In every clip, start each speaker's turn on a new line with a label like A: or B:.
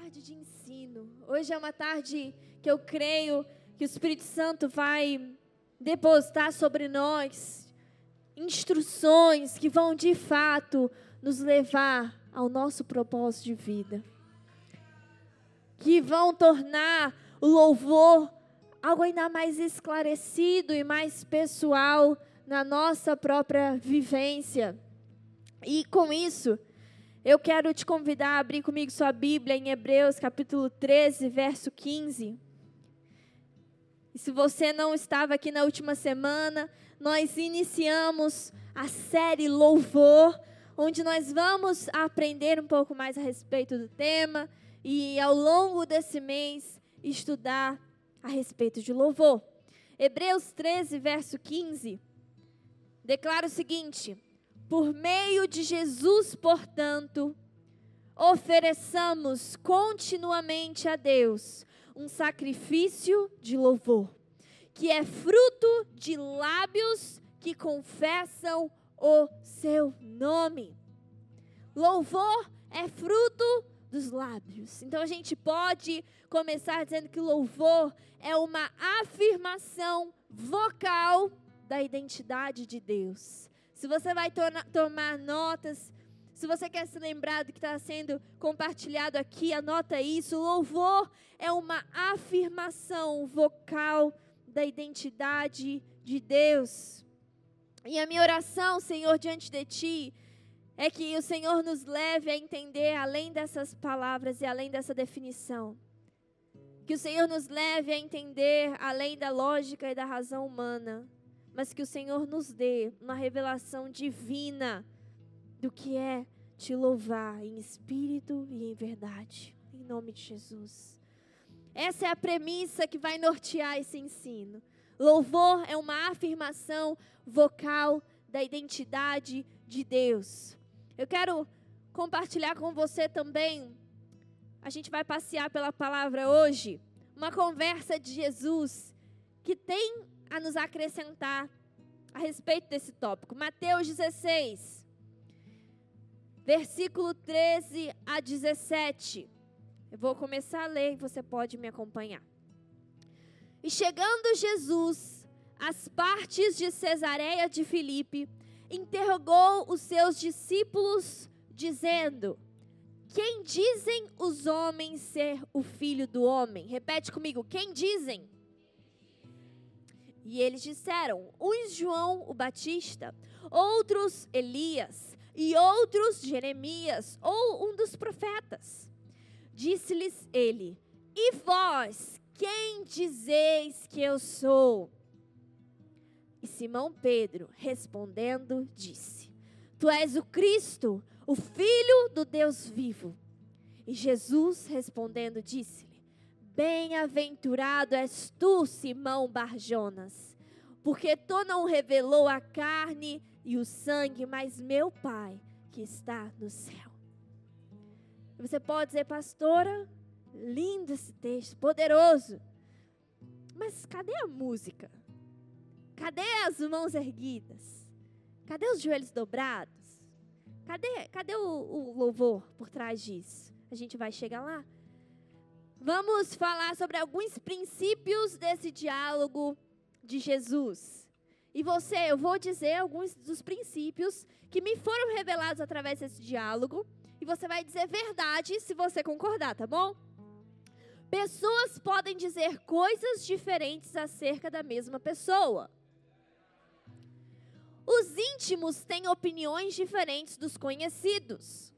A: tarde de ensino. Hoje é uma tarde que eu creio que o Espírito Santo vai depositar sobre nós instruções que vão de fato nos levar ao nosso propósito de vida. Que vão tornar o louvor algo ainda mais esclarecido e mais pessoal na nossa própria vivência. E com isso, eu quero te convidar a abrir comigo sua Bíblia em Hebreus capítulo 13, verso 15. E se você não estava aqui na última semana, nós iniciamos a série Louvor, onde nós vamos aprender um pouco mais a respeito do tema e ao longo desse mês estudar a respeito de louvor. Hebreus 13, verso 15, declara o seguinte: por meio de Jesus, portanto, ofereçamos continuamente a Deus um sacrifício de louvor, que é fruto de lábios que confessam o seu nome. Louvor é fruto dos lábios. Então a gente pode começar dizendo que louvor é uma afirmação vocal da identidade de Deus. Se você vai tomar notas, se você quer se lembrar do que está sendo compartilhado aqui, anota isso. Louvor é uma afirmação vocal da identidade de Deus. E a minha oração, Senhor, diante de Ti, é que o Senhor nos leve a entender além dessas palavras e além dessa definição. Que o Senhor nos leve a entender além da lógica e da razão humana mas que o Senhor nos dê uma revelação divina do que é te louvar em espírito e em verdade, em nome de Jesus. Essa é a premissa que vai nortear esse ensino. Louvor é uma afirmação vocal da identidade de Deus. Eu quero compartilhar com você também. A gente vai passear pela palavra hoje, uma conversa de Jesus que tem a nos acrescentar a respeito desse tópico. Mateus 16, versículo 13 a 17. Eu vou começar a ler e você pode me acompanhar. E chegando Jesus às partes de Cesareia de Filipe, interrogou os seus discípulos, dizendo: Quem dizem os homens ser o filho do homem? Repete comigo: quem dizem? E eles disseram: uns João o Batista, outros Elias, e outros Jeremias, ou um dos profetas. Disse-lhes ele: E vós, quem dizeis que eu sou? E Simão Pedro, respondendo, disse: Tu és o Cristo, o Filho do Deus vivo. E Jesus, respondendo, disse-lhe: Bem-aventurado és tu, Simão Barjonas, porque tu não revelou a carne e o sangue, mas meu Pai que está no céu. Você pode dizer, pastora, lindo esse texto, poderoso. Mas cadê a música? Cadê as mãos erguidas? Cadê os joelhos dobrados? Cadê, cadê o, o louvor por trás disso? A gente vai chegar lá? Vamos falar sobre alguns princípios desse diálogo de Jesus. E você, eu vou dizer alguns dos princípios que me foram revelados através desse diálogo. E você vai dizer verdade se você concordar, tá bom? Pessoas podem dizer coisas diferentes acerca da mesma pessoa. Os íntimos têm opiniões diferentes dos conhecidos.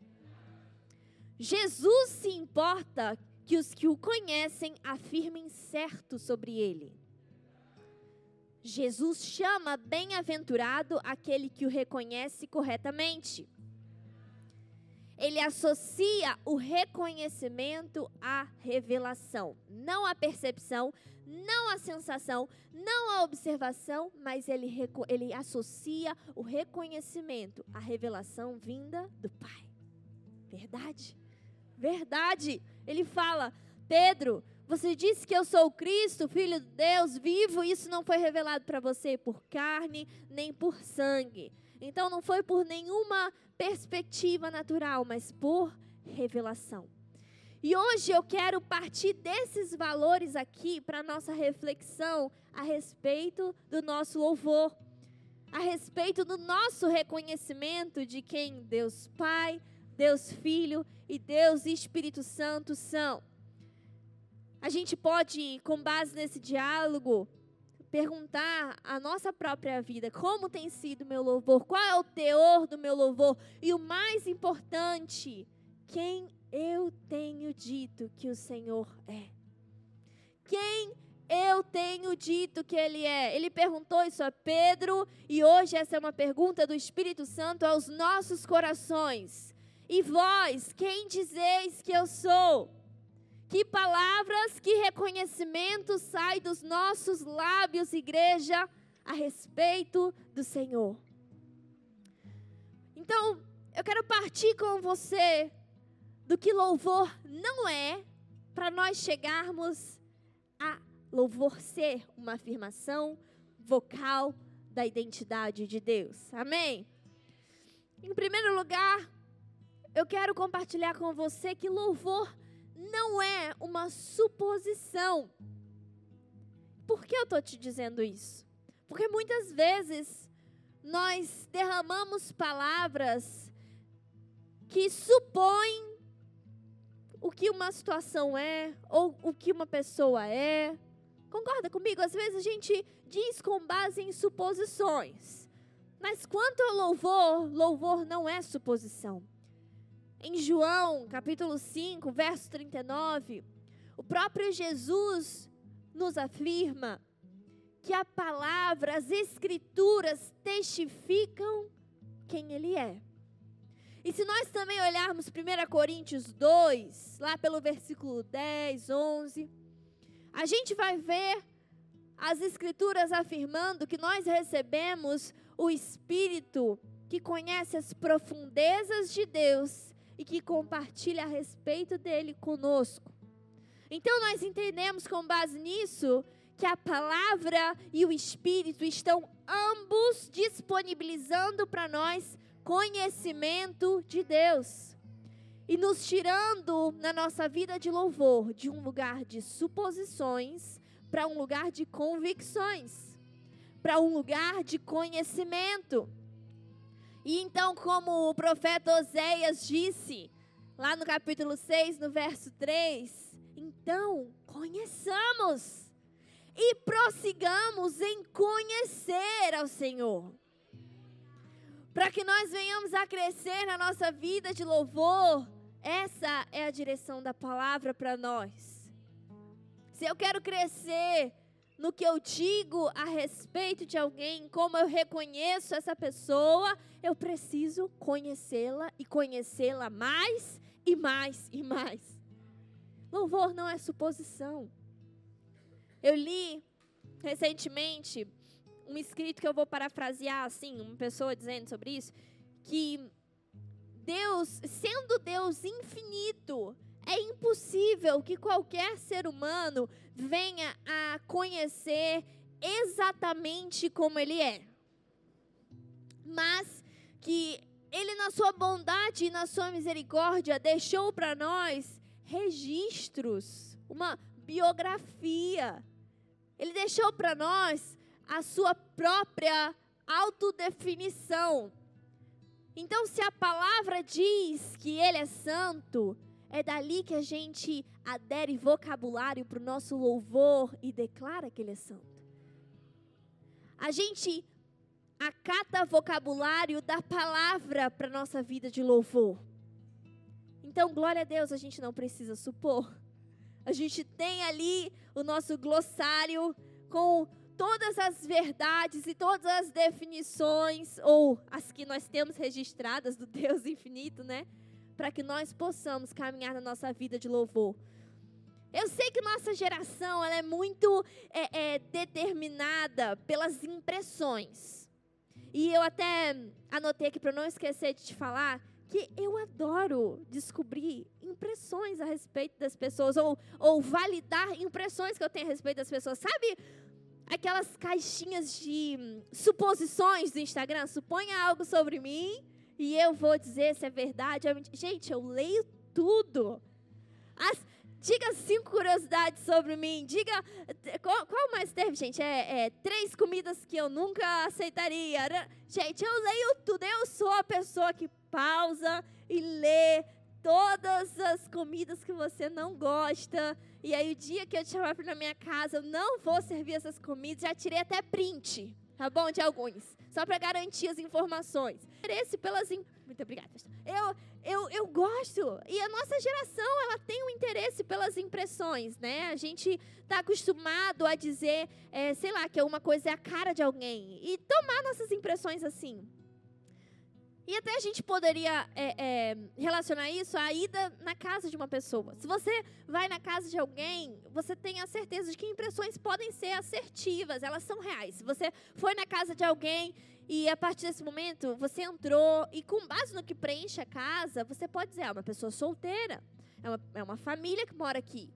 A: Jesus se importa que os que o conhecem afirmem certo sobre ele. Jesus chama bem-aventurado aquele que o reconhece corretamente. Ele associa o reconhecimento à revelação, não à percepção, não à sensação, não à observação, mas ele, ele associa o reconhecimento à revelação vinda do Pai. Verdade? Verdade. Ele fala: Pedro, você disse que eu sou o Cristo, filho de Deus vivo, isso não foi revelado para você por carne nem por sangue. Então não foi por nenhuma perspectiva natural, mas por revelação. E hoje eu quero partir desses valores aqui para nossa reflexão a respeito do nosso louvor, a respeito do nosso reconhecimento de quem Deus Pai, Deus Filho e Deus Espírito Santo são. A gente pode, com base nesse diálogo, perguntar a nossa própria vida, como tem sido meu louvor, qual é o teor do meu louvor e o mais importante, quem eu tenho dito que o Senhor é. Quem eu tenho dito que Ele é? Ele perguntou isso a Pedro e hoje essa é uma pergunta do Espírito Santo aos nossos corações. E vós, quem dizeis que eu sou? Que palavras, que reconhecimento sai dos nossos lábios, igreja, a respeito do Senhor. Então, eu quero partir com você do que louvor não é, para nós chegarmos a louvor ser uma afirmação vocal da identidade de Deus. Amém? Em primeiro lugar, eu quero compartilhar com você que louvor não é uma suposição. Por que eu estou te dizendo isso? Porque muitas vezes nós derramamos palavras que supõem o que uma situação é ou o que uma pessoa é. Concorda comigo? Às vezes a gente diz com base em suposições. Mas quanto ao louvor, louvor não é suposição. Em João, capítulo 5, verso 39, o próprio Jesus nos afirma que a palavra, as escrituras testificam quem ele é. E se nós também olharmos 1 Coríntios 2, lá pelo versículo 10, 11, a gente vai ver as Escrituras afirmando que nós recebemos o Espírito que conhece as profundezas de Deus e que compartilha a respeito dele conosco. Então nós entendemos com base nisso que a palavra e o Espírito estão ambos disponibilizando para nós conhecimento de Deus e nos tirando na nossa vida de louvor de um lugar de suposições para um lugar de convicções, para um lugar de conhecimento. E então, como o profeta Oséias disse, lá no capítulo 6, no verso 3, então conheçamos e prossigamos em conhecer ao Senhor para que nós venhamos a crescer na nossa vida de louvor. Essa é a direção da palavra para nós. Se eu quero crescer no que eu digo a respeito de alguém, como eu reconheço essa pessoa, eu preciso conhecê-la e conhecê-la mais e mais e mais. Louvor não é suposição. Eu li recentemente um escrito que eu vou parafrasear assim, uma pessoa dizendo sobre isso, que Deus, sendo Deus infinito, é impossível que qualquer ser humano venha a conhecer exatamente como ele é. Mas que ele na sua bondade e na sua misericórdia deixou para nós registros, uma biografia. Ele deixou para nós a sua própria autodefinição. Então, se a palavra diz que ele é santo, é dali que a gente adere vocabulário para o nosso louvor e declara que ele é santo. A gente acata vocabulário da palavra para nossa vida de louvor. Então, glória a Deus, a gente não precisa supor. A gente tem ali o nosso glossário com todas as verdades e todas as definições, ou as que nós temos registradas do Deus infinito, né? Para que nós possamos caminhar na nossa vida de louvor. Eu sei que nossa geração ela é muito é, é, determinada pelas impressões. E eu até anotei aqui para não esquecer de te falar que eu adoro descobrir impressões a respeito das pessoas, ou, ou validar impressões que eu tenho a respeito das pessoas. Sabe aquelas caixinhas de hum, suposições do Instagram. Suponha algo sobre mim e eu vou dizer se é verdade. Gente, eu leio tudo. As, Diga cinco curiosidades sobre mim. Diga. Qual, qual mais teve, gente? É, é, três comidas que eu nunca aceitaria. Gente, eu leio tudo. Eu sou a pessoa que pausa e lê todas as comidas que você não gosta. E aí, o dia que eu te chamar para minha casa, eu não vou servir essas comidas. Já tirei até print, tá bom? De alguns. Só para garantir as informações. Interesse pelas. Muito obrigada. Eu, eu, eu gosto. E a nossa geração, ela tem um interesse pelas impressões, né? A gente está acostumado a dizer, é, sei lá, que uma coisa é a cara de alguém. E tomar nossas impressões assim. E até a gente poderia é, é, relacionar isso à ida na casa de uma pessoa. Se você vai na casa de alguém, você tem a certeza de que impressões podem ser assertivas, elas são reais. Se você foi na casa de alguém e a partir desse momento você entrou e com base no que preenche a casa, você pode dizer, é uma pessoa solteira, é uma, é uma família que mora aqui,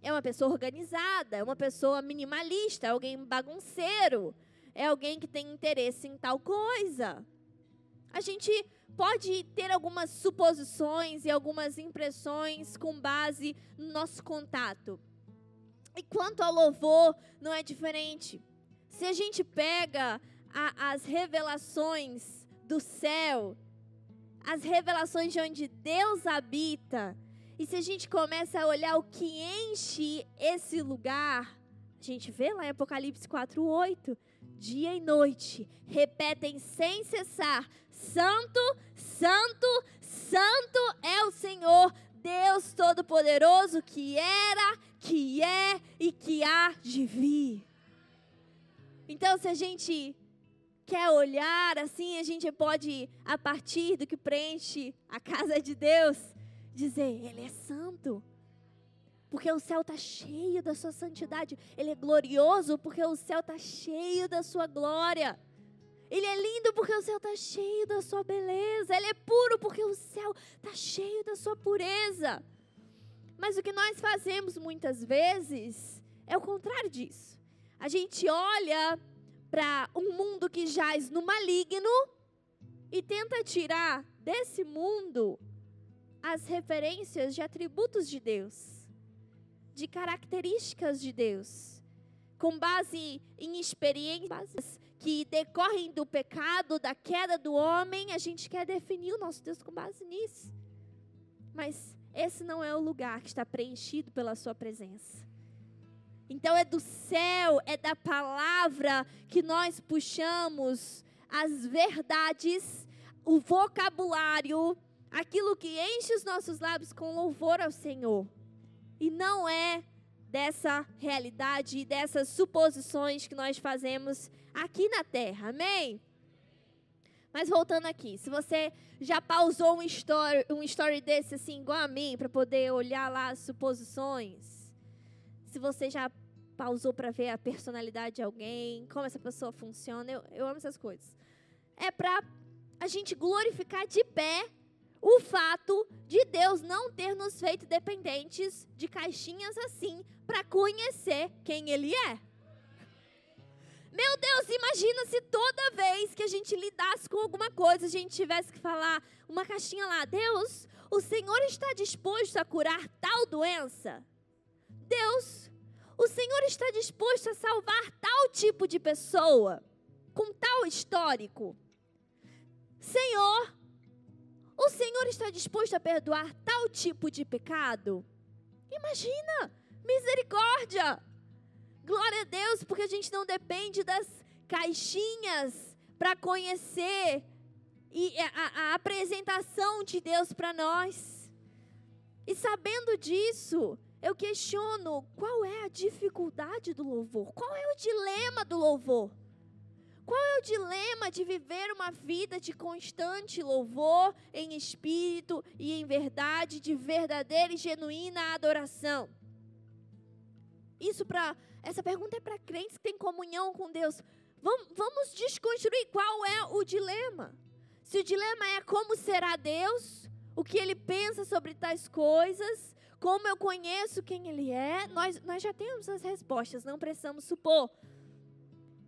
A: é uma pessoa organizada, é uma pessoa minimalista, é alguém bagunceiro, é alguém que tem interesse em tal coisa. A gente pode ter algumas suposições e algumas impressões com base no nosso contato. E quanto ao louvor, não é diferente. Se a gente pega a, as revelações do céu, as revelações de onde Deus habita, e se a gente começa a olhar o que enche esse lugar, a gente vê lá em Apocalipse 4:8, dia e noite repetem sem cessar: Santo, Santo, Santo é o Senhor, Deus Todo-Poderoso, que era, que é e que há de vir. Então, se a gente quer olhar assim, a gente pode, a partir do que preenche a casa de Deus, dizer: Ele é santo. Porque o céu está cheio da sua santidade. Ele é glorioso porque o céu está cheio da sua glória. Ele é lindo porque o céu está cheio da sua beleza. Ele é puro porque o céu está cheio da sua pureza. Mas o que nós fazemos muitas vezes é o contrário disso. A gente olha para um mundo que jaz no maligno e tenta tirar desse mundo as referências de atributos de Deus, de características de Deus, com base em experiências que decorrem do pecado, da queda do homem, a gente quer definir o nosso Deus com base nisso. Mas esse não é o lugar que está preenchido pela sua presença. Então é do céu, é da palavra que nós puxamos as verdades, o vocabulário, aquilo que enche os nossos lábios com louvor ao Senhor. E não é dessa realidade e dessas suposições que nós fazemos aqui na terra. Amém? Mas voltando aqui, se você já pausou um story, um story desse assim, igual a mim, para poder olhar lá as suposições, se você já pausou para ver a personalidade de alguém, como essa pessoa funciona. Eu, eu amo essas coisas. É para a gente glorificar de pé o fato de Deus não ter nos feito dependentes de caixinhas assim para conhecer quem Ele é. Meu Deus, imagina se toda vez que a gente lidasse com alguma coisa, a gente tivesse que falar uma caixinha lá, Deus, o Senhor está disposto a curar tal doença? Deus, o Senhor está disposto a salvar tal tipo de pessoa, com tal histórico. Senhor, o Senhor está disposto a perdoar tal tipo de pecado? Imagina, misericórdia. Glória a Deus, porque a gente não depende das caixinhas para conhecer e a, a apresentação de Deus para nós. E sabendo disso, eu questiono qual é a dificuldade do louvor, qual é o dilema do louvor. Qual é o dilema de viver uma vida de constante louvor em espírito e em verdade, de verdadeira e genuína adoração? Isso para essa pergunta é para crentes que têm comunhão com Deus. Vamos, desconstruir qual é o dilema. Se o dilema é como será Deus, o que ele pensa sobre tais coisas, como eu conheço quem Ele é, nós, nós já temos as respostas, não precisamos supor.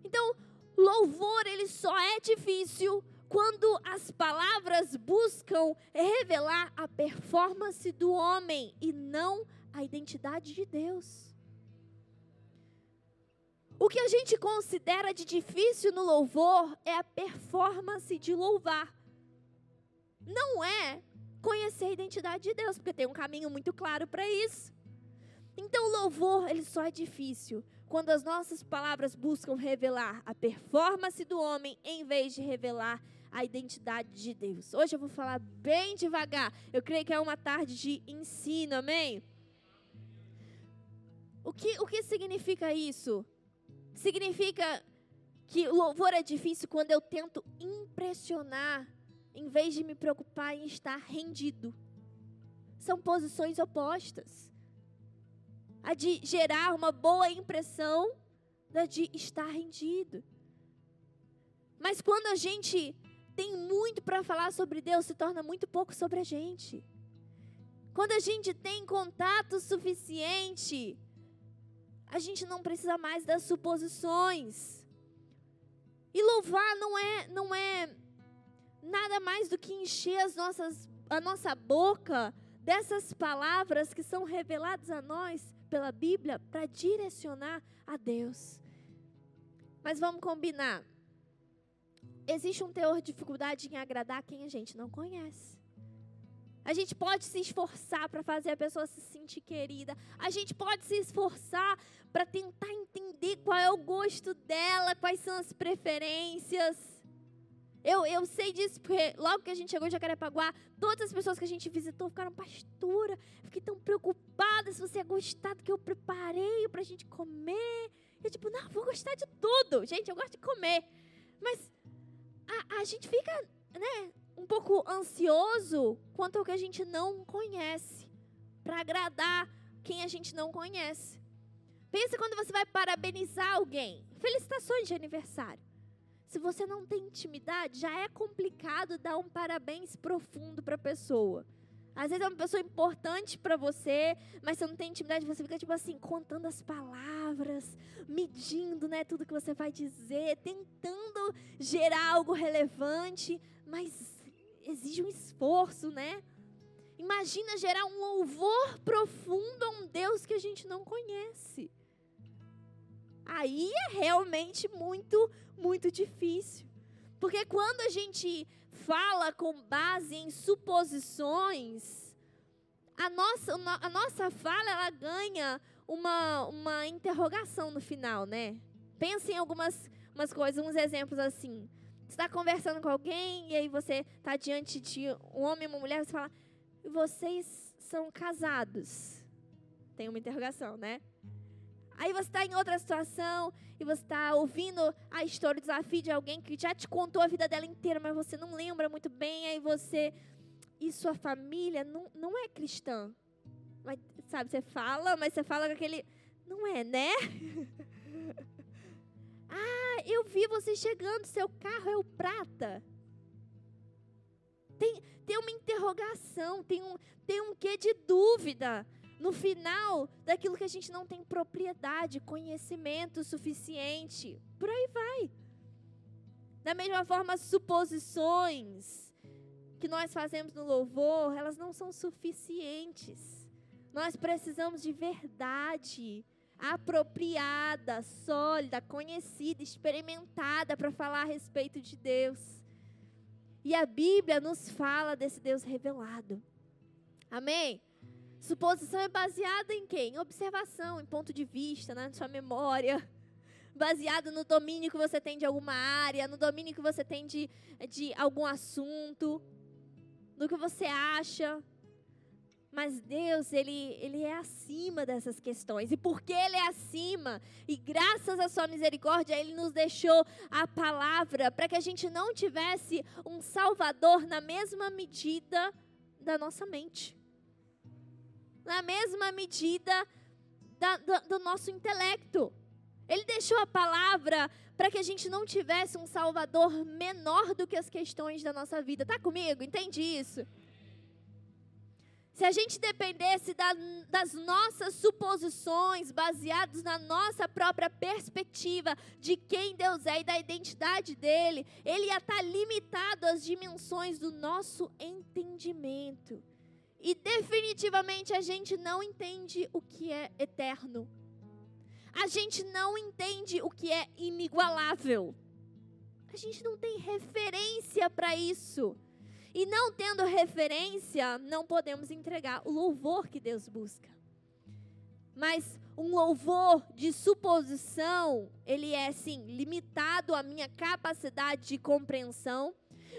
A: Então, louvor, ele só é difícil quando as palavras buscam revelar a performance do homem e não a identidade de Deus. O que a gente considera de difícil no louvor é a performance de louvar. Não é conhecer a identidade de Deus, porque tem um caminho muito claro para isso. Então, o louvor, ele só é difícil quando as nossas palavras buscam revelar a performance do homem em vez de revelar a identidade de Deus. Hoje eu vou falar bem devagar. Eu creio que é uma tarde de ensino, amém? O que, o que significa isso? Significa que louvor é difícil quando eu tento impressionar, em vez de me preocupar em estar rendido. São posições opostas. A de gerar uma boa impressão da de estar rendido. Mas quando a gente tem muito para falar sobre Deus, se torna muito pouco sobre a gente. Quando a gente tem contato suficiente, a gente não precisa mais das suposições. E louvar não é, não é nada mais do que encher as nossas, a nossa boca dessas palavras que são reveladas a nós pela Bíblia para direcionar a Deus. Mas vamos combinar. Existe um teor de dificuldade em agradar quem a gente não conhece. A gente pode se esforçar para fazer a pessoa se sentir querida. A gente pode se esforçar para tentar entender qual é o gosto dela, quais são as preferências. Eu, eu sei disso porque logo que a gente chegou em Jacarepaguá, todas as pessoas que a gente visitou ficaram, pastora, fiquei tão preocupada se você ia gostar do que eu preparei para a gente comer. Eu tipo, não, vou gostar de tudo. Gente, eu gosto de comer. Mas a, a gente fica, né, um pouco ansioso quanto ao que a gente não conhece, para agradar quem a gente não conhece. Pensa quando você vai parabenizar alguém. Felicitações de aniversário. Se você não tem intimidade, já é complicado dar um parabéns profundo para a pessoa. Às vezes é uma pessoa importante para você, mas você não tem intimidade, você fica tipo assim, contando as palavras, medindo, né, tudo que você vai dizer, tentando gerar algo relevante, mas exige um esforço, né? Imagina gerar um louvor profundo a um Deus que a gente não conhece. Aí é realmente muito, muito difícil. Porque quando a gente fala com base em suposições, a nossa, a nossa fala ela ganha uma, uma interrogação no final, né? Pensa em algumas umas coisas, uns exemplos assim está conversando com alguém e aí você está diante de um homem e uma mulher, você fala, vocês são casados? Tem uma interrogação, né? Aí você está em outra situação e você está ouvindo a história, o desafio de alguém que já te contou a vida dela inteira, mas você não lembra muito bem, aí você. E sua família não, não é cristã. Mas, sabe, você fala, mas você fala com aquele. Não é, né? Ah, eu vi você chegando, seu carro é o prata. Tem, tem uma interrogação, tem um, tem um quê de dúvida no final daquilo que a gente não tem propriedade, conhecimento suficiente. Por aí vai. Da mesma forma, suposições que nós fazemos no louvor, elas não são suficientes. Nós precisamos de verdade apropriada, sólida, conhecida, experimentada para falar a respeito de Deus. E a Bíblia nos fala desse Deus revelado. Amém? Suposição é baseada em quê? Em observação, em ponto de vista, na sua memória. Baseado no domínio que você tem de alguma área, no domínio que você tem de, de algum assunto, no que você acha, mas Deus, ele, ele é acima dessas questões. E porque Ele é acima, e graças à Sua misericórdia, Ele nos deixou a palavra para que a gente não tivesse um Salvador na mesma medida da nossa mente, na mesma medida da, do, do nosso intelecto. Ele deixou a palavra para que a gente não tivesse um Salvador menor do que as questões da nossa vida. Tá comigo? Entende isso? Se a gente dependesse da, das nossas suposições, baseados na nossa própria perspectiva de quem Deus é e da identidade dele, ele ia estar limitado às dimensões do nosso entendimento. E definitivamente a gente não entende o que é eterno. A gente não entende o que é inigualável. A gente não tem referência para isso. E não tendo referência, não podemos entregar o louvor que Deus busca. Mas um louvor de suposição, ele é sim limitado à minha capacidade de compreensão,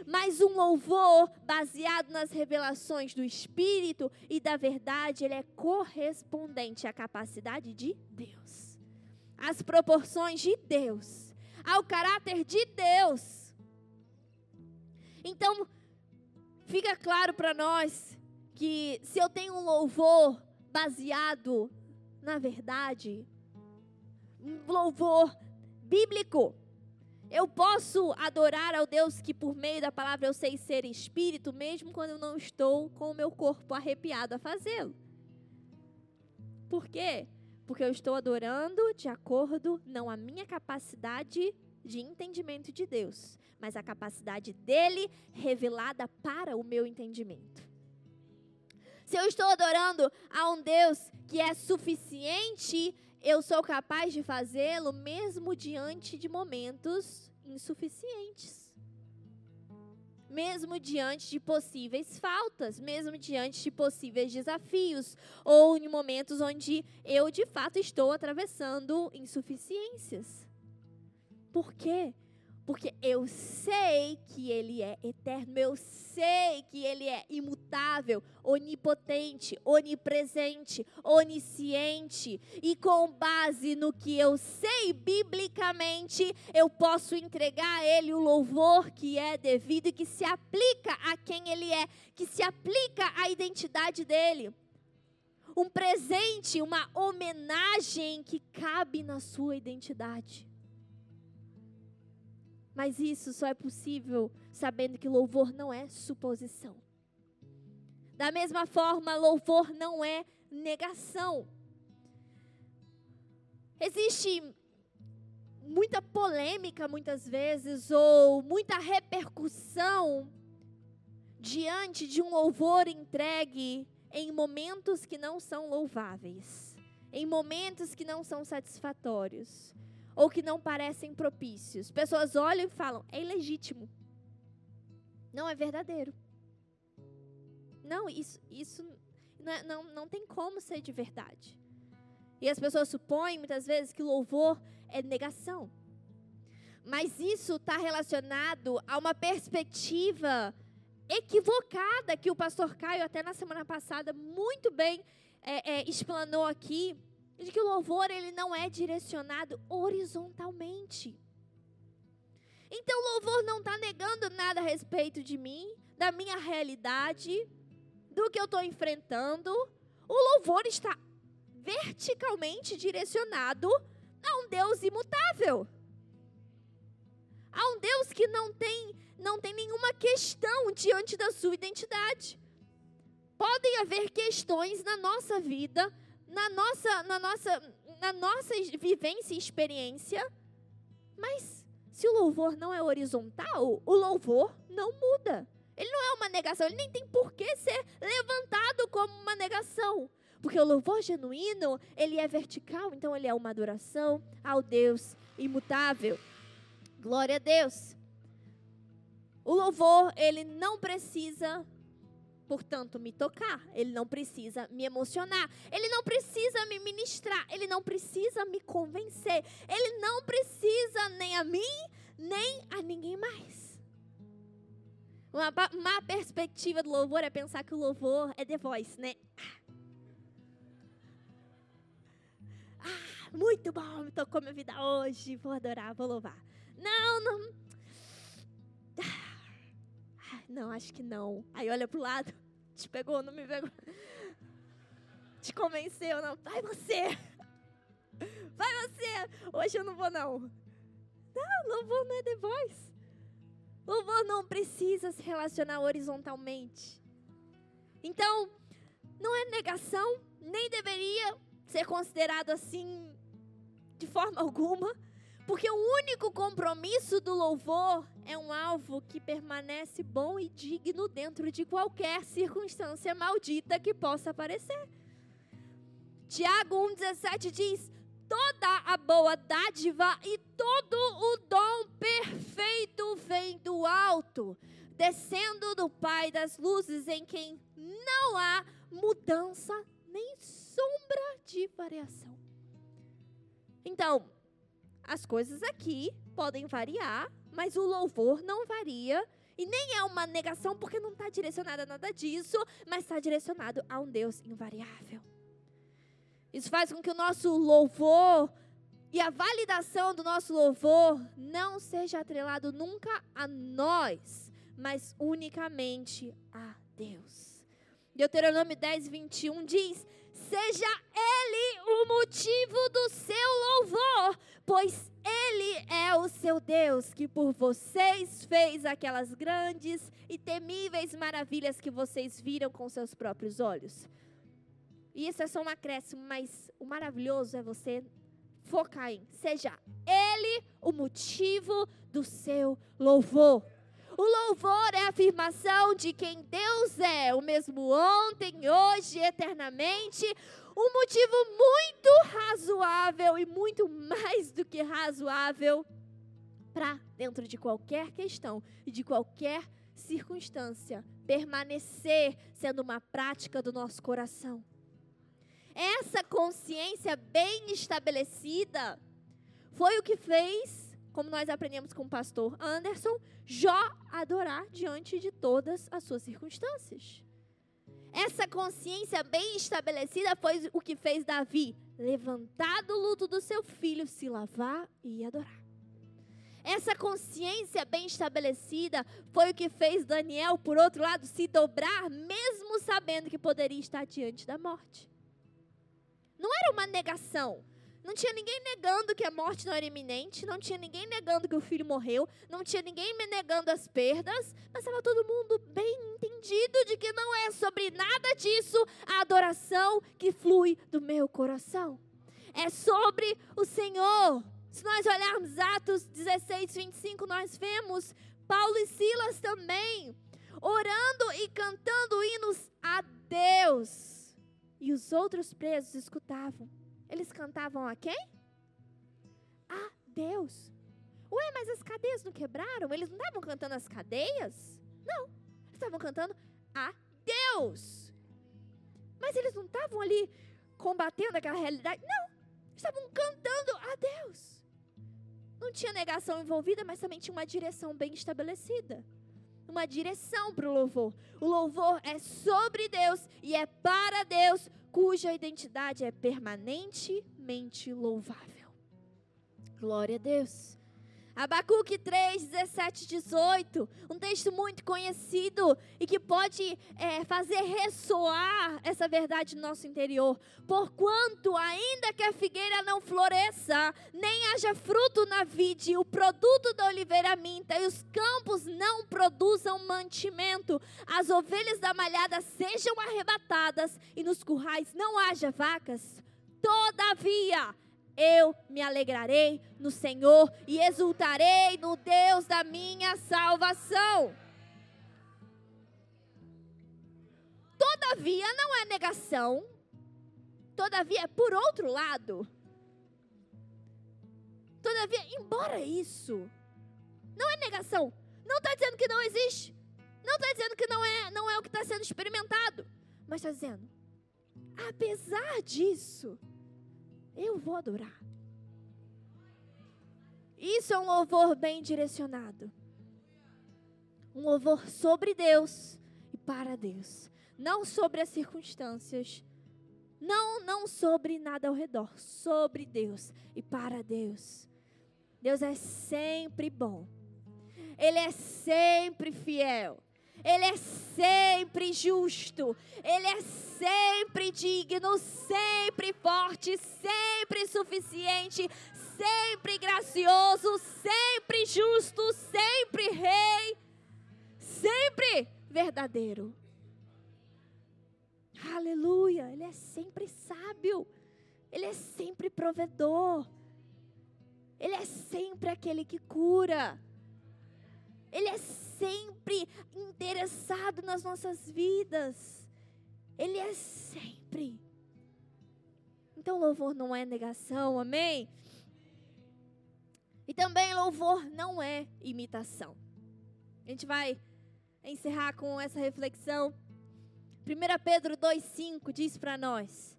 A: mas um louvor baseado nas revelações do Espírito e da verdade, ele é correspondente à capacidade de Deus, às proporções de Deus, ao caráter de Deus. Então, fica claro para nós que se eu tenho um louvor baseado na verdade, um louvor bíblico. Eu posso adorar ao Deus que por meio da palavra eu sei ser espírito, mesmo quando eu não estou com o meu corpo arrepiado a fazê-lo. Por quê? Porque eu estou adorando de acordo não a minha capacidade de entendimento de Deus, mas a capacidade dele revelada para o meu entendimento. Se eu estou adorando a um Deus que é suficiente, eu sou capaz de fazê-lo mesmo diante de momentos insuficientes. Mesmo diante de possíveis faltas, mesmo diante de possíveis desafios, ou em momentos onde eu de fato estou atravessando insuficiências. Por quê? Porque eu sei que Ele é eterno, eu sei que Ele é imutável, onipotente, onipresente, onisciente. E com base no que eu sei biblicamente, eu posso entregar a Ele o louvor que é devido e que se aplica a quem Ele é, que se aplica à identidade dele. Um presente, uma homenagem que cabe na sua identidade. Mas isso só é possível sabendo que louvor não é suposição. Da mesma forma, louvor não é negação. Existe muita polêmica muitas vezes ou muita repercussão diante de um louvor entregue em momentos que não são louváveis, em momentos que não são satisfatórios ou que não parecem propícios. Pessoas olham e falam: é ilegítimo. Não é verdadeiro. Não, isso, isso não, é, não, não tem como ser de verdade. E as pessoas supõem muitas vezes que louvor é negação. Mas isso está relacionado a uma perspectiva equivocada que o pastor Caio, até na semana passada, muito bem é, é, explanou aqui de que o louvor ele não é direcionado horizontalmente. Então o louvor não está negando nada a respeito de mim, da minha realidade, do que eu estou enfrentando. O louvor está verticalmente direcionado a um Deus imutável. A um Deus que não tem, não tem nenhuma questão diante da sua identidade. Podem haver questões na nossa vida na nossa, na nossa, na nossa vivência e experiência. Mas se o louvor não é horizontal, o louvor não muda. Ele não é uma negação, ele nem tem por que ser levantado como uma negação. Porque o louvor genuíno, ele é vertical, então ele é uma adoração ao Deus imutável. Glória a Deus. O louvor, ele não precisa portanto, me tocar, ele não precisa me emocionar, ele não precisa me ministrar, ele não precisa me convencer, ele não precisa nem a mim, nem a ninguém mais. Uma, uma perspectiva do louvor é pensar que o louvor é The Voice, né? Ah, muito bom, me tocou minha vida hoje, vou adorar, vou louvar. Não, não. Não, acho que não. Aí olha pro lado, te pegou, não me pegou. Te convenceu, não. Vai você! Vai você! Hoje eu não vou, não. Não, louvor não é The Voice. Louvor não precisa se relacionar horizontalmente. Então, não é negação, nem deveria ser considerado assim de forma alguma, Porque o único compromisso do louvor é um alvo que permanece bom e digno dentro de qualquer circunstância maldita que possa aparecer. Tiago 1,17 diz: toda a boa dádiva e todo o dom perfeito vem do alto, descendo do Pai das luzes, em quem não há mudança nem sombra de variação. Então, as coisas aqui podem variar, mas o louvor não varia. E nem é uma negação, porque não está direcionado a nada disso, mas está direcionado a um Deus invariável. Isso faz com que o nosso louvor e a validação do nosso louvor não seja atrelado nunca a nós, mas unicamente a Deus. Deuteronômio 10, 21 diz: Seja Ele o motivo do seu louvor, pois Ele é o seu Deus, que por vocês fez aquelas grandes e temíveis maravilhas que vocês viram com seus próprios olhos. E isso é só um acréscimo, mas o maravilhoso é você focar em seja Ele o motivo do seu louvor. O louvor é a afirmação de quem Deus é, o mesmo ontem, hoje, eternamente. Um motivo muito razoável e muito mais do que razoável para, dentro de qualquer questão e de qualquer circunstância, permanecer sendo uma prática do nosso coração. Essa consciência bem estabelecida foi o que fez, como nós aprendemos com o pastor Anderson, Jó adorar diante de todas as suas circunstâncias. Essa consciência bem estabelecida foi o que fez Davi levantar do luto do seu filho, se lavar e adorar. Essa consciência bem estabelecida foi o que fez Daniel, por outro lado, se dobrar, mesmo sabendo que poderia estar diante da morte. Não era uma negação. Não tinha ninguém negando que a morte não era iminente, não tinha ninguém negando que o filho morreu, não tinha ninguém negando as perdas, mas estava todo mundo bem entendido de que não é sobre nada disso a adoração que flui do meu coração. É sobre o Senhor. Se nós olharmos Atos 16, 25, nós vemos Paulo e Silas também orando e cantando hinos a Deus. E os outros presos escutavam. Eles cantavam a quem? A Deus. Ué, mas as cadeias não quebraram? Eles não estavam cantando as cadeias? Não. Eles estavam cantando a Deus. Mas eles não estavam ali combatendo aquela realidade? Não. Estavam cantando a Deus. Não tinha negação envolvida, mas também tinha uma direção bem estabelecida uma direção para o louvor. O louvor é sobre Deus e é para Deus, cuja identidade é permanentemente louvável. Glória a Deus. Abacuque 3, 17, 18. Um texto muito conhecido e que pode é, fazer ressoar essa verdade no nosso interior. Porquanto, ainda que a figueira não floresça, nem haja fruto na vide, o produto da oliveira minta e os campos não produzam mantimento, as ovelhas da malhada sejam arrebatadas e nos currais não haja vacas, todavia eu me alegrarei no Senhor e exultarei no Deus da minha salvação. Todavia, não é negação. Todavia, é por outro lado. Todavia, embora isso, não é negação. Não está dizendo que não existe. Não está dizendo que não é, não é o que está sendo experimentado. Mas está dizendo, apesar disso, eu vou adorar. Isso é um louvor bem direcionado. Um louvor sobre Deus e para Deus. Não sobre as circunstâncias. Não, não sobre nada ao redor. Sobre Deus e para Deus. Deus é sempre bom. Ele é sempre fiel. Ele é sempre justo, Ele é sempre digno, sempre forte, sempre suficiente, sempre gracioso, sempre justo, sempre rei, sempre verdadeiro. Aleluia, Ele é sempre sábio, Ele é sempre provedor, Ele é sempre aquele que cura. Ele é interessado nas nossas vidas. Ele é sempre. Então, louvor não é negação, amém? E também louvor não é imitação. A gente vai encerrar com essa reflexão. 1 Pedro 2,5 diz para nós: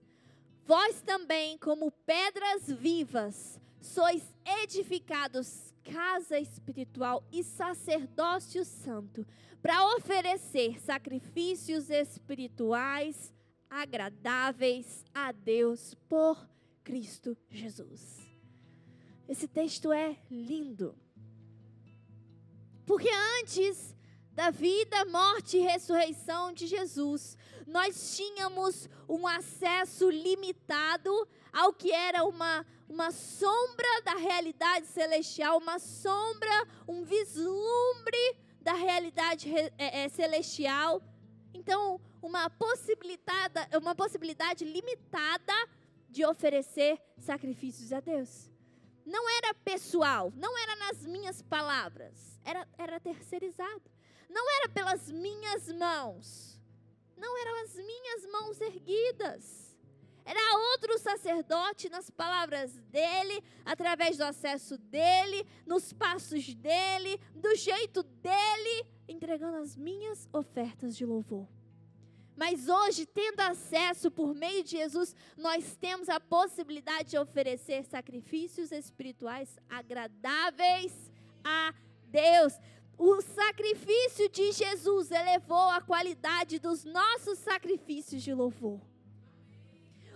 A: Vós também, como pedras vivas, sois edificados casa espiritual e sacerdócio santo, para oferecer sacrifícios espirituais agradáveis a Deus por Cristo Jesus. Esse texto é lindo. Porque antes da vida, morte e ressurreição de Jesus, nós tínhamos um acesso limitado ao que era uma, uma sombra da realidade celestial, uma sombra, um vislumbre da realidade é, é, celestial. Então, uma possibilidade, uma possibilidade limitada de oferecer sacrifícios a Deus. Não era pessoal, não era nas minhas palavras, era, era terceirizado. Não era pelas minhas mãos, não eram as minhas mãos erguidas. Era outro sacerdote nas palavras dele, através do acesso dele, nos passos dele, do jeito dele, entregando as minhas ofertas de louvor. Mas hoje, tendo acesso por meio de Jesus, nós temos a possibilidade de oferecer sacrifícios espirituais agradáveis a Deus. O sacrifício de Jesus elevou a qualidade dos nossos sacrifícios de louvor.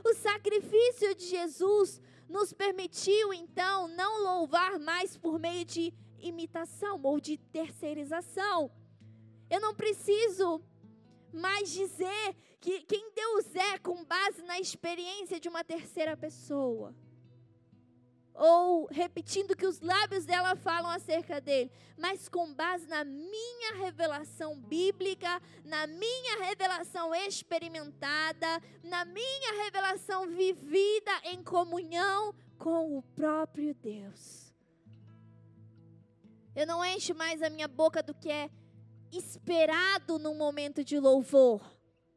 A: O sacrifício de Jesus nos permitiu, então, não louvar mais por meio de imitação ou de terceirização. Eu não preciso mas dizer que quem Deus é com base na experiência de uma terceira pessoa. Ou repetindo que os lábios dela falam acerca dele, mas com base na minha revelação bíblica, na minha revelação experimentada, na minha revelação vivida em comunhão com o próprio Deus. Eu não encho mais a minha boca do que é esperado num momento de louvor.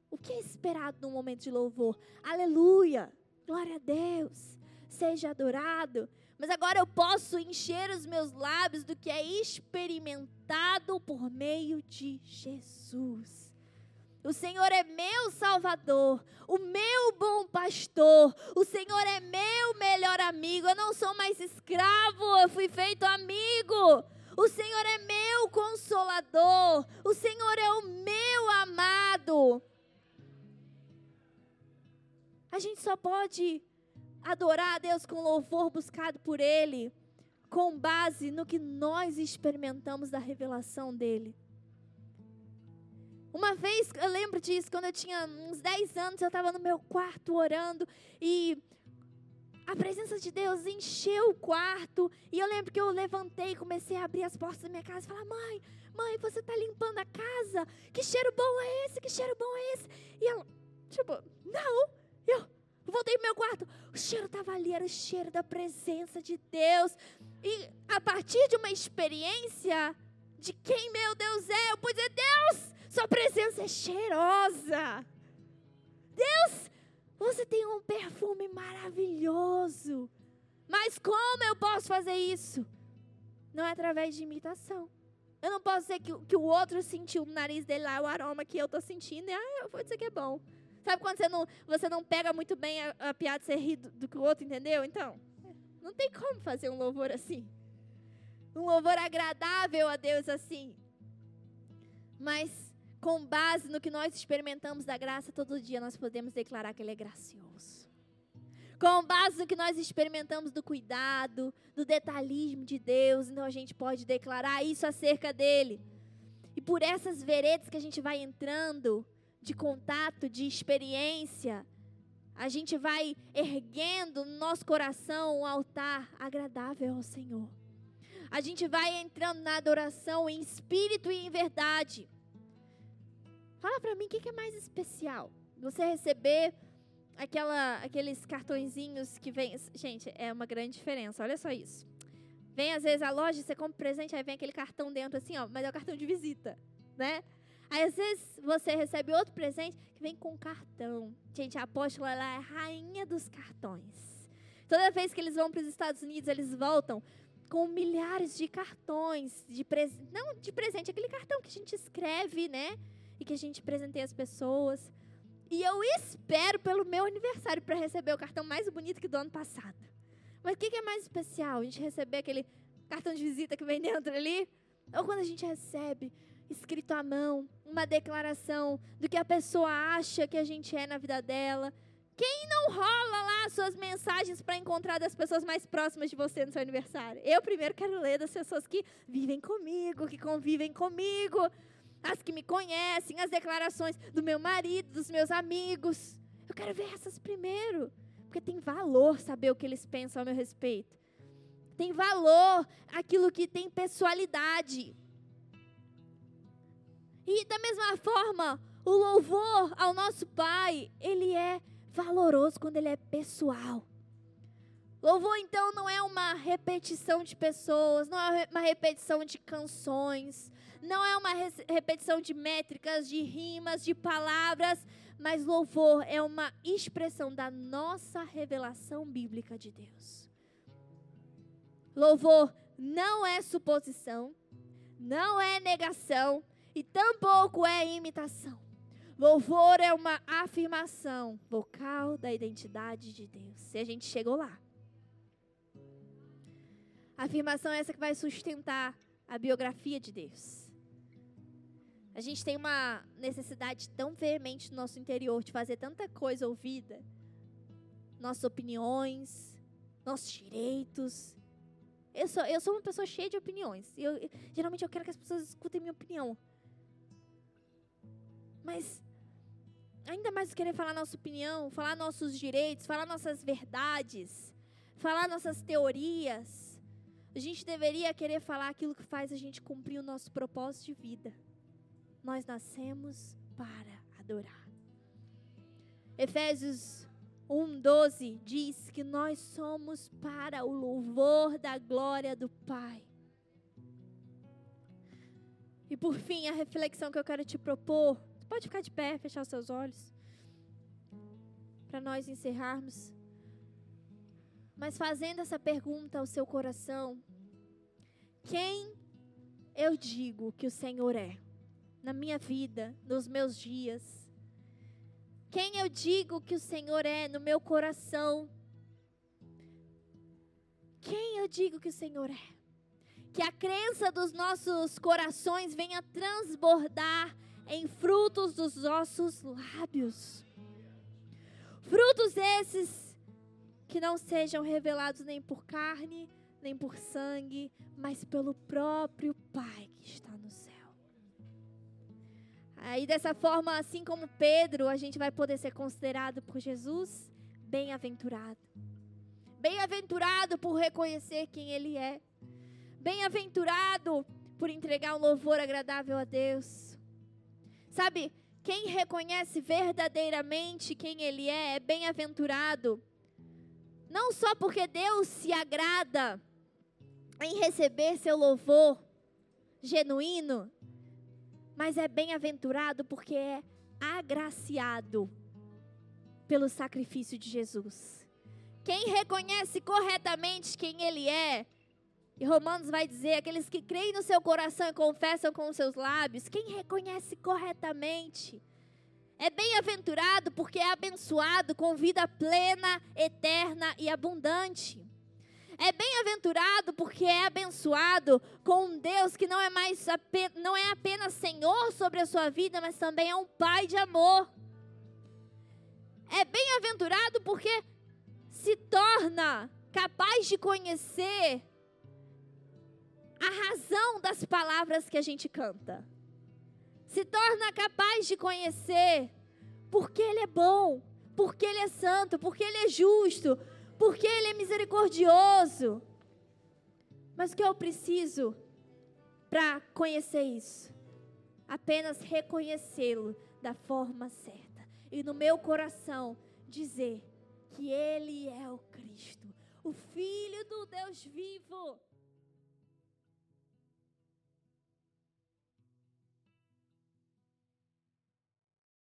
A: O que é esperado num momento de louvor? Aleluia! Glória a Deus! Seja adorado. Mas agora eu posso encher os meus lábios do que é experimentado por meio de Jesus. O Senhor é meu Salvador, o meu bom pastor. O Senhor é meu melhor amigo. Eu não sou mais escravo, eu fui feito amigo. O Senhor é meu consolador. O Senhor é o meu amado. A gente só pode adorar a Deus com louvor buscado por Ele, com base no que nós experimentamos da revelação dEle. Uma vez, eu lembro disso, quando eu tinha uns 10 anos, eu estava no meu quarto orando e a presença de Deus encheu o quarto. E eu lembro que eu levantei e comecei a abrir as portas da minha casa e falar: Mãe, mãe, você está limpando a casa? Que cheiro bom é esse? Que cheiro bom é esse? E ela, tipo, não. Eu voltei pro meu quarto. O cheiro estava ali, era o cheiro da presença de Deus. E a partir de uma experiência de quem meu Deus é, eu pude dizer: Deus, Sua presença é cheirosa. Deus, você tem um perfume maravilhoso. Mas como eu posso fazer isso? Não é através de imitação. Eu não posso dizer que, que o outro sentiu no nariz dele lá o aroma que eu estou sentindo. E ah, eu vou dizer que é bom. Sabe quando você não, você não pega muito bem a, a piada, você ri do, do que o outro, entendeu? Então, não tem como fazer um louvor assim. Um louvor agradável a Deus assim. Mas com base no que nós experimentamos da graça, todo dia nós podemos declarar que Ele é gracioso. Com base no que nós experimentamos do cuidado, do detalhismo de Deus, então a gente pode declarar isso acerca dele. E por essas veredas que a gente vai entrando, de contato, de experiência, a gente vai erguendo no nosso coração um altar agradável ao Senhor. A gente vai entrando na adoração em espírito e em verdade. Fala para mim o que é mais especial. Você receber aquela, aqueles cartõezinhos que vem. Gente, é uma grande diferença. Olha só isso. Vem às vezes a loja, você compra presente, aí vem aquele cartão dentro assim, ó, mas é o cartão de visita, né? Às vezes você recebe outro presente que vem com cartão. Gente, a apóstola ela é a rainha dos cartões. Toda vez que eles vão para os Estados Unidos, eles voltam com milhares de cartões de não de presente, aquele cartão que a gente escreve, né? E que a gente presenteia as pessoas. E eu espero pelo meu aniversário para receber o cartão mais bonito que do ano passado. Mas o que, que é mais especial? A gente receber aquele cartão de visita que vem dentro ali? Ou quando a gente recebe escrito à mão, uma declaração do que a pessoa acha que a gente é na vida dela. Quem não rola lá suas mensagens para encontrar das pessoas mais próximas de você no seu aniversário? Eu primeiro quero ler das pessoas que vivem comigo, que convivem comigo, as que me conhecem, as declarações do meu marido, dos meus amigos. Eu quero ver essas primeiro, porque tem valor saber o que eles pensam a meu respeito. Tem valor aquilo que tem pessoalidade. E da mesma forma, o louvor ao nosso Pai, ele é valoroso quando ele é pessoal. Louvor, então, não é uma repetição de pessoas, não é uma repetição de canções, não é uma repetição de métricas, de rimas, de palavras, mas louvor é uma expressão da nossa revelação bíblica de Deus. Louvor não é suposição, não é negação, e tampouco é imitação. Louvor é uma afirmação vocal da identidade de Deus. E a gente chegou lá. A afirmação é essa que vai sustentar a biografia de Deus. A gente tem uma necessidade tão veemente no nosso interior de fazer tanta coisa ouvida. Nossas opiniões, nossos direitos. Eu sou, eu sou uma pessoa cheia de opiniões. Eu, geralmente eu quero que as pessoas escutem minha opinião. Mas ainda mais querer falar nossa opinião, falar nossos direitos, falar nossas verdades, falar nossas teorias, a gente deveria querer falar aquilo que faz a gente cumprir o nosso propósito de vida. Nós nascemos para adorar. Efésios 1:12 diz que nós somos para o louvor da glória do Pai. E por fim, a reflexão que eu quero te propor pode ficar de pé, fechar os seus olhos. Para nós encerrarmos. Mas fazendo essa pergunta ao seu coração: Quem eu digo que o Senhor é? Na minha vida, nos meus dias. Quem eu digo que o Senhor é no meu coração? Quem eu digo que o Senhor é? Que a crença dos nossos corações venha transbordar em frutos dos nossos lábios. Frutos esses que não sejam revelados nem por carne, nem por sangue, mas pelo próprio Pai que está no céu. Aí dessa forma, assim como Pedro, a gente vai poder ser considerado por Jesus bem-aventurado. Bem-aventurado por reconhecer quem ele é. Bem-aventurado por entregar um louvor agradável a Deus. Sabe, quem reconhece verdadeiramente quem ele é, é bem-aventurado. Não só porque Deus se agrada em receber seu louvor genuíno, mas é bem-aventurado porque é agraciado pelo sacrifício de Jesus. Quem reconhece corretamente quem ele é, e Romanos vai dizer: aqueles que creem no seu coração e confessam com os seus lábios, quem reconhece corretamente, é bem-aventurado porque é abençoado com vida plena, eterna e abundante. É bem-aventurado porque é abençoado com um Deus que não é mais não é apenas Senhor sobre a sua vida, mas também é um Pai de amor. É bem-aventurado porque se torna capaz de conhecer a razão das palavras que a gente canta. Se torna capaz de conhecer porque Ele é bom, porque Ele é santo, porque Ele é justo, porque Ele é misericordioso. Mas o que eu preciso para conhecer isso? Apenas reconhecê-lo da forma certa. E no meu coração dizer que Ele é o Cristo, o Filho do Deus vivo.